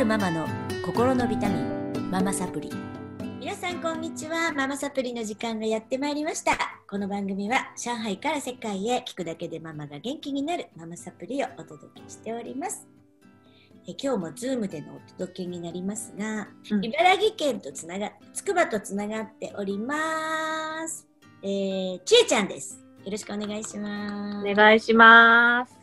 るママの心のビタミンママサプリ。皆さんこんにちは。ママサプリの時間がやってまいりました。この番組は上海から世界へ聞くだけでママが元気になるママサプリをお届けしております。え今日もズームでのお届けになりますが、うん。茨城県とつながつくばとつながっております。えー、ちえちゃんです。よろしくお願いします。お願いします。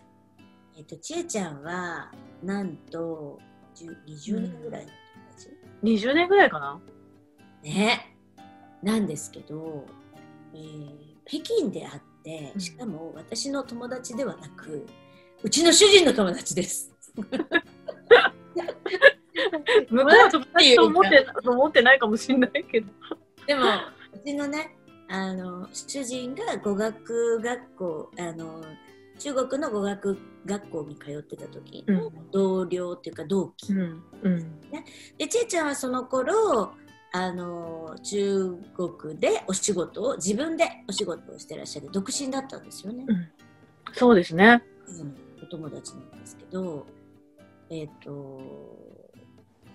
えっとちえちゃんはなんと10 20年ぐらいの友達、20年ぐらいかな。ね。なんですけど、えー北京であってうん。しかも私の友達ではなくうちの主人の友達です。向こうは友達と思って思ってないかもしれないけど。でもうちのねあの主人が語学学校あの中国の語学学校に通ってた時の同僚っていうか同期、うん。うん。でちえちゃんはその頃あの中国でお仕事を自分でお仕事をしてらっしゃる独身だったんですよね。そうですね。うんお友達なんですけど、えっ、と、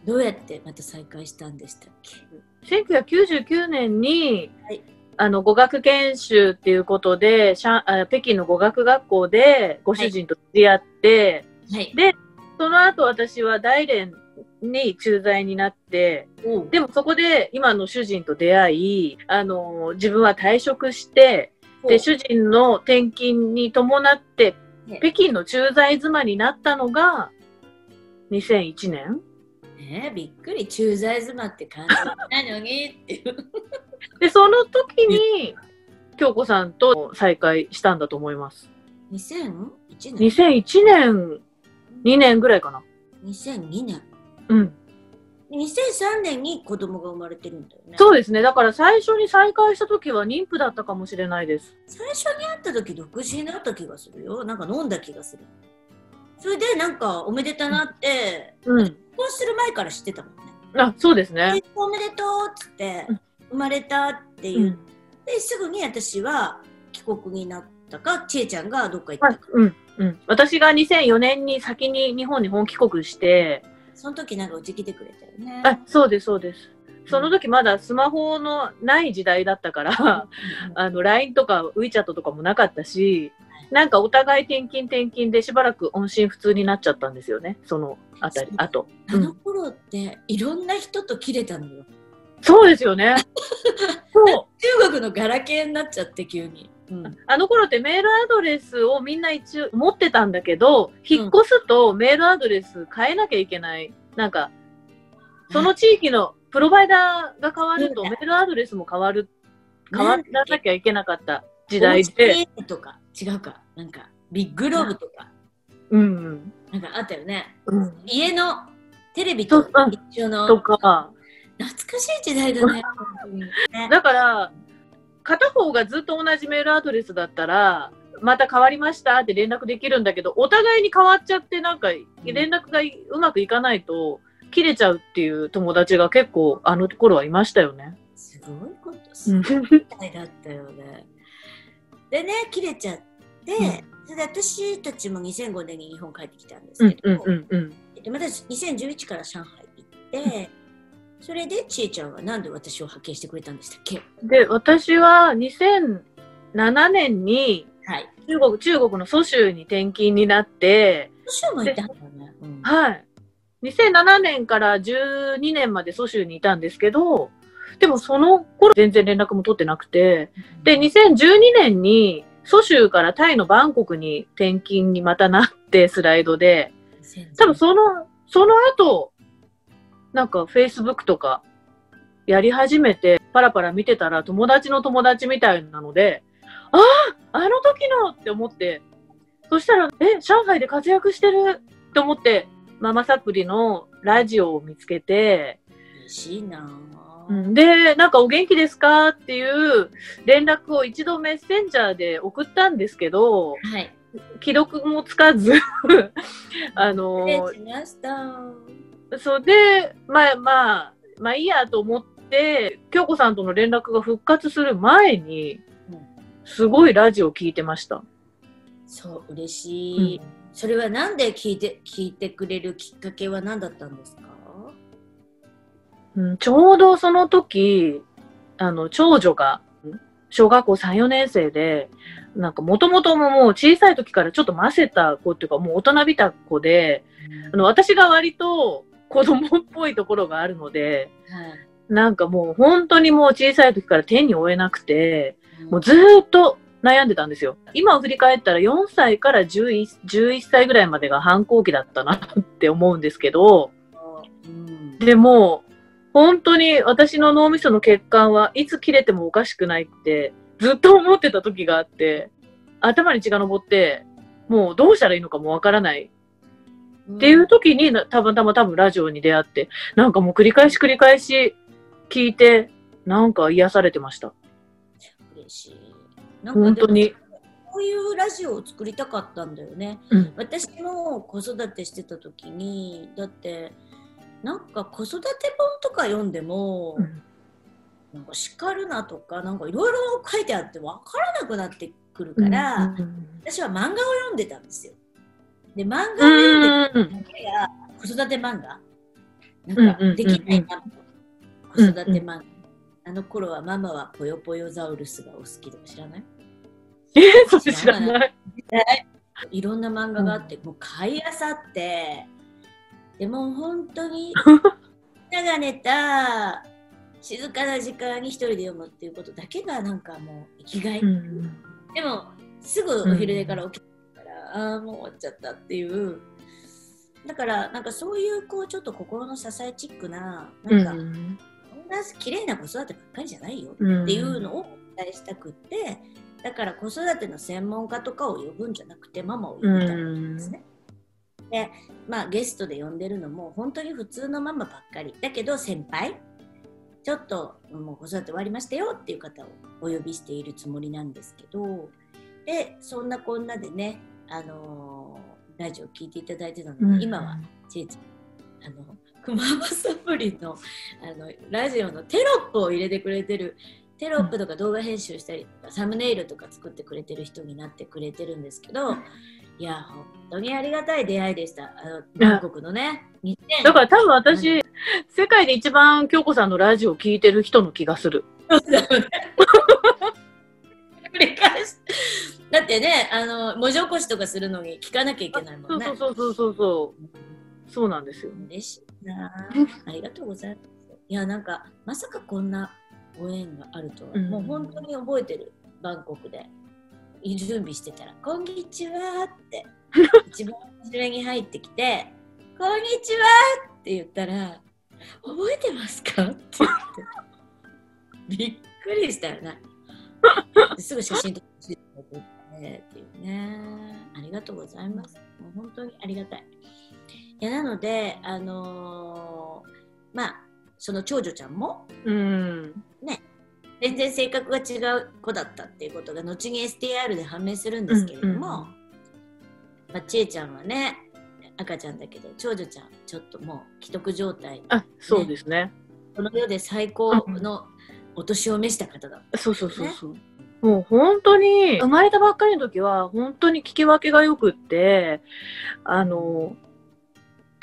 どうやってまた再会したんでしたっけ？1999年に、はいあの語学研修っていうことで北京の語学学校でご主人と知り合って、はい。でその後私は大連に駐在になっておうでもそこで今の主人と出会いあの自分は退職してで、主人の転勤に伴ってね、北京の駐在妻になったのが、2001年？ねえびっくり、駐在妻って感じないのにっていう。で、その時に、京子さんと再会したんだと思います。2001年2001年、2年ぐらいかな。2002年。うん。2003年に子供が生まれてるんだよね。そうですね。だから最初に再会した時は妊婦だったかもしれないです。最初に会った時独身だった気がするよ。なんか飲んだ気がする。それでなんかおめでたなって、うん。結婚する前から知ってたもんね。あ、そうですね。結婚おめでとうっつってうん生まれたってう言っん。て、すぐに私は帰国になったか千恵ちゃんがどっか行ったか、うん。うん。私が2004年に先に日本に本帰国して、その時なんかうち来てくれたよね。あ、そうです、そうです。その時まだスマホのない時代だったから、あの、LINE とか WeChat とかもなかったし、なんかお互い転勤転勤でしばらく音信不通になっちゃったんですよね。そのあたり、あと。あの頃っていろんな人と切れたのよ。そうですよね。そう。中国のガラケーになっちゃって急に。うんあの頃ってメールアドレスをみんな一応持ってたんだけど、引っ越すとメールアドレス変えなきゃいけない。なんか、その地域のプロバイダーが変わるとうんメールアドレスも変わる、変わらなきゃいけなかった時代で。とか違うかなんかビッグローブとかうん。なんかあったよね。うん。家のテレビと一緒のとか、懐かしい時代だね。ねだから、片方がずっと同じメールアドレスだったら、また変わりましたって連絡できるんだけど、お互いに変わっちゃって、なんか連絡がうまくいかないと、切れちゃうっていう友達が結構あの頃はいましたよね。すごいことすごい時代だったよね。でね切れちゃって、それで私たちも2005年に日本帰ってきたんですうんけど、また2011から上海行って、それでちえちゃんはなんで私を派遣してくれたんでしたっけ？で、私は2007年にはい。中国、中国の蘇州に転勤になって、蘇州も行ったんだよね。うんはい。2007年から12年まで蘇州にいたんですけど、でもその頃全然連絡も取ってなくて、で、2012年に蘇州からタイのバンコクに転勤にまたなって、スライドで、多分その、その後、なんか Facebook とかやり始めて、パラパラ見てたら友達の友達みたいなので、あああの時の！って思って、そしたら、え、上海で活躍してる？って思って、ママサプリのラジオを見つけて、嬉しいなで、なんかお元気ですかっていう連絡を一度メッセンジャーで送ったんですけど、はい。既読もつかず、あの失礼しました。それで、まあまあ、まあいいやと思って、京子さんとの連絡が復活する前にうん、すごいラジオ聞いてました。そう、嬉しい。それはなんで聞いて、聞いてくれるきっかけは何だったんですか？うん、ちょうどその時、あの、長女が、小学校3、4年生で、なんかもともとももう小さい時からちょっとませた子っていうか、もう大人びた子で、あの、私が割と子供っぽいところがあるので、はい。なんかもう本当にもう小さい時から手に負えなくて、もうずーっと悩んでたんですよ。今を振り返ったら4歳から 11, 11歳ぐらいまでが反抗期だったなって思うんですけど、うん。でも、本当に私の脳みその血管はいつ切れてもおかしくないってずっと思ってた時があって、頭に血が上って、もうどうしたらいいのかもわからないっていう時になたまたま多分ラジオに出会って、なんかもう繰り返し繰り返し聞いて、なんか癒されてました。嬉しい。なんか本当に。こういうラジオを作りたかったんだよね。うん。私も子育てしてた時にだってなんか子育て本とか読んでも、うん。なんか叱るなとかなんかいろいろ書いてあって分からなくなってくるから、うん私は漫画を読んでたんですよ。で漫画を読ん。でたうんだけが子育て漫画うんなんかうん。できないな、子育て漫画、あの頃はママはぽよぽよザウルスがお好きとか知らない？えー、それ知らない。い。ろんな漫画があって、もう買いあさってでも本当にみんなが寝た静かな時間に一人で読むっていうことだけがなんかもう生きがい、うんでもすぐお昼寝から起きてから、ああもう終わっちゃったっていう。だからなんかそういうこうちょっと心の支えチックななんか、うんこんな綺麗な子育てばっかりじゃないようん。っていうのをお伝えしたくってだから子育ての専門家とかを呼ぶんじゃなくてママを呼びたいんですね。でまあゲストで呼んでるのも本当に普通のママばっかり。だけど先輩ちょっともう子育て終わりましたよっていう方をお呼びしているつもりなんですけど。でそんなこんなでね、あのーラジオ聞いていただいてたので、うん。今はちえちゃんあのクママサプリのあのラジオのテロップを入れてくれてる。テロップとか動画編集したりとか、サムネイルとか作ってくれてる人になってくれてるんですけどいや本当にありがたい出会いでした。あの韓国のね。2000だから多分私、世界で一番京子さんのラジオを聞いてる人の気がする。だってねあの文字起こしとかするのに聞かなきゃいけないもんね。そうそうそうそうそう。そうなんですよ。嬉しいな。ありがとうございます。いやなんかまさかこんなご縁があるとは、うん。もう本当に覚えてる。バンコクで準備してたら「こんにちは」って 一番初めに入ってきて「こんにちは」って言ったら「覚えてますか?」って言ってびっくりしたよねすぐ写真撮ってっていうねありがとうございますもう本当にありがたいいやなのであのーまあその長女ちゃんもうん。全然性格が違う子だったっていうことが後に STR で判明するんですけれども、うんうんまあ、ちえちゃんはね赤ちゃんだけど長女ちゃんちょっともう既得状態あ、そうですね。この世で最高のお年を召した方だそうそうそうそう。もう本当に、生まれたばっかりの時は、本当に聞き分けが良くって、あの、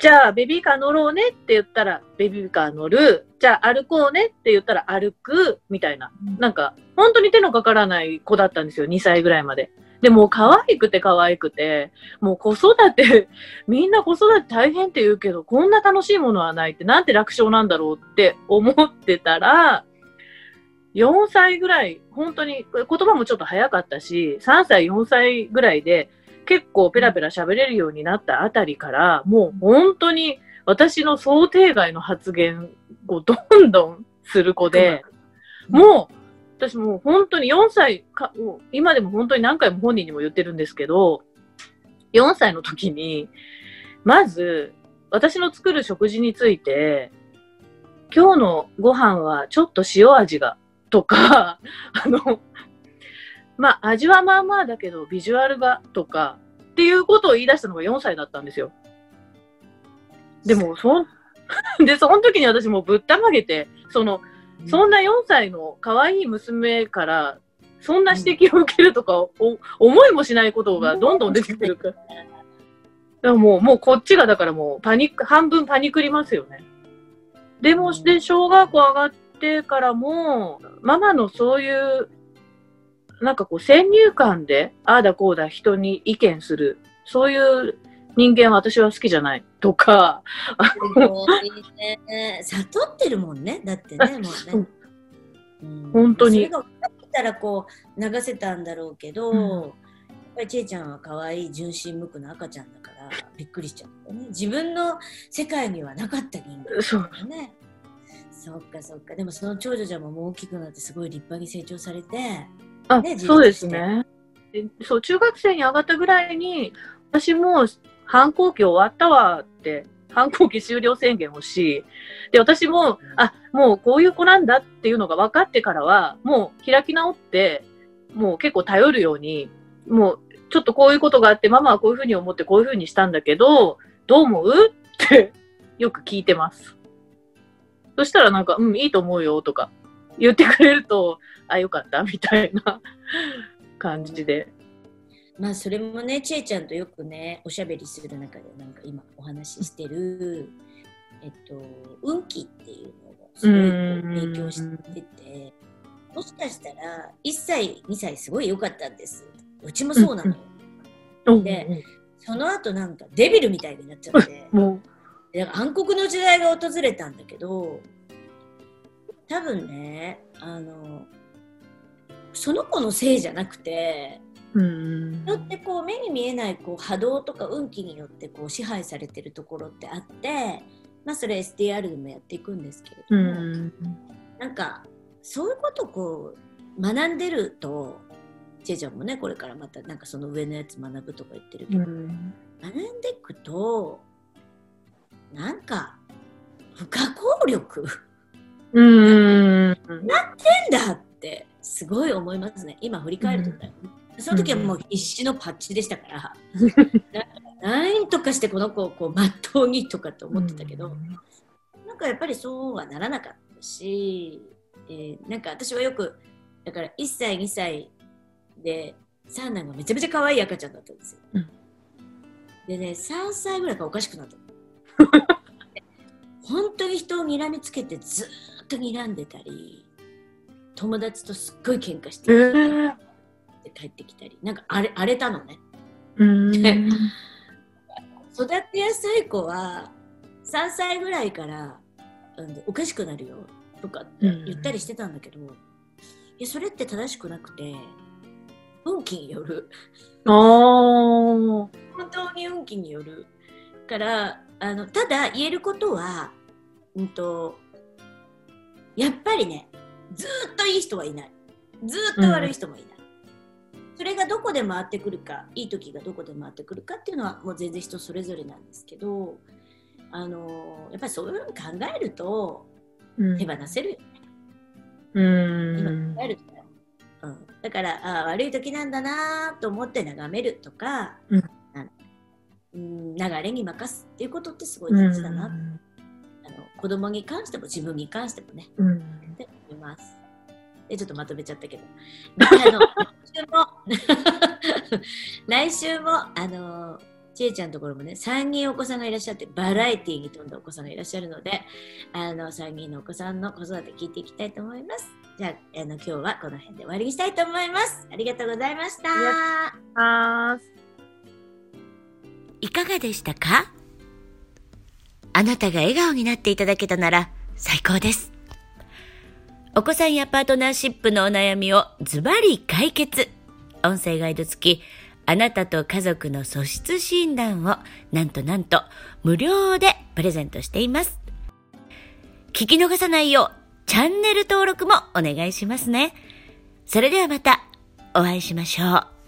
じゃあベビーカー乗ろうねって言ったら、ベビーカー乗る。じゃあ歩こうねって言ったら歩く。みたいな。なんか、本当に手のかからない子だったんですよ。2歳ぐらいまで。でも、可愛くて可愛くて、もう子育て、みんな子育て大変って言うけど、こんな楽しいものはないって、なんて楽勝なんだろうって思ってたら、4歳ぐらい、本当に、言葉もちょっと早かったし、3歳、4歳ぐらいで、結構ペラペラ喋れるようになったあたりから、もう本当に私の想定外の発言をどんどんする子で、もう、私もう本当に4歳か、今でも本当に何回も本人にも言ってるんですけど、4歳の時に、まず、私の作る食事について、今日のご飯はちょっと塩味が、とか、あの、まあ、味はまあまあだけど、ビジュアルが、とか、っていうことを言い出したのが4歳だったんですよ。でも、そ、で、その時に私もぶったまげて、その、そんな4歳の可愛い娘から、そんな指摘を受けるとか、お思いもしないことがどんどん出てくるから。でももう、もうこっちがだからもうパニック、半分パニクりますよね。でも、で、小学校上がってからも、ママのそういう、なんかこう、先入観で、ああだこうだ人に意見する、そういう人間は私は好きじゃないとか、ね。悟ってるもんね。だってね、もうね。うん本当にそれが分かってたらこう流せたんだろうけど、うんやっぱりちえちゃんは可愛い純真無垢な赤ちゃんだからびっくりしちゃったね。自分の世界にはなかった人間そう。だよね。そっかそっか。でもその長女ちゃんももう大きくなってすごい立派に成長されて、あ、ねそうですね。でそう、中学生に上がったぐらいに、私も反抗期終わったわって、反抗期終了宣言をし、で、私も、あ、もうこういう子なんだっていうのが分かってからは、もう開き直って、もう結構頼るように、もうちょっとこういうことがあって、ママはこういうふうに思ってこういうふうにしたんだけど、どう思う？ってよく聞いてます。そしたらなんか、うん、いいと思うよとか言ってくれると、あ、よかったみたいな 感じで。まあそれもね、ちえちゃんとよくね、おしゃべりする中でなんか今お話ししてる、えっと、運気っていうのがすごい影響してて、もしかしたら1歳、2歳すごい良かったんです。うちもそうなのよ。でその後なんかデビルみたいになっちゃって。もだから暗黒の時代が訪れたんだけど多分ねあのその子のせいじゃなくてう、うん。人ってこう目に見えないこう波動とか運気によってこう支配されてるところってあって、まあ、それ SDR でもやっていくんですけれうども、ん。なんかそういうことをこう学んでるとちえちゃんもねこれからまたなんかその上のやつ学ぶとか言ってるけど、うん。学んでいくとなんか不可抗力うん。なんだってすごい思いますね。今振り返るとね、その時はもう必死のパッチでしたから、ななんとかしてこの子をこうまっとうにとかって思ってたけど、なんかやっぱりそうはならなかったし、えーなんか私はよくだから1歳2歳で三男がめちゃめちゃ可愛い赤ちゃんだったんですよ、うん。でね3歳ぐらいからおかしくなったの。本当に人を睨みつけてずーっと睨んでたり友達とすっごい喧嘩してえー帰ってきたりなんか荒れ荒れたのねうん。育てやすい子は3歳ぐらいから、うん、おかしくなるよとかって言ったりしてたんだけど、いやそれって正しくなくて運気による。本当に運気によるからあのただ言えることは、うん、とやっぱりねずーっといい人はいない。ずーっと悪い人もいない、それがどこで回ってくるかいい時がどこで回ってくるかっていうのはもう全然人それぞれなんですけどあのやっぱりそういうふうに考えるとうん。手放せるよ、うん。今考えるとね、うん、だからあー悪い時なんだなと思って眺めるとか、うん。流れに任すっていうことってすごい大事だな、あの子供に関しても自分に関してもね。うん。ます。でちょっとまとめちゃったけど。であの 来週も 来週もあのちえちゃんのところもね3人お子さんがいらっしゃってバラエティーに富んだお子さんがいらっしゃるのであの3人のお子さんの子育て聞いていきたいと思います。じゃああの今日はこの辺で終わりにしたいと思います。ありがとうございました。いかがでしたか？あなたが笑顔になっていただけたなら最高です。お子さんやパートナーシップのお悩みをズバリ解決。音声ガイド付き、あなたと家族の素質診断をなんとなんと無料でプレゼントしています。聞き逃さないようチャンネル登録もお願いしますね。それではまたお会いしましょう。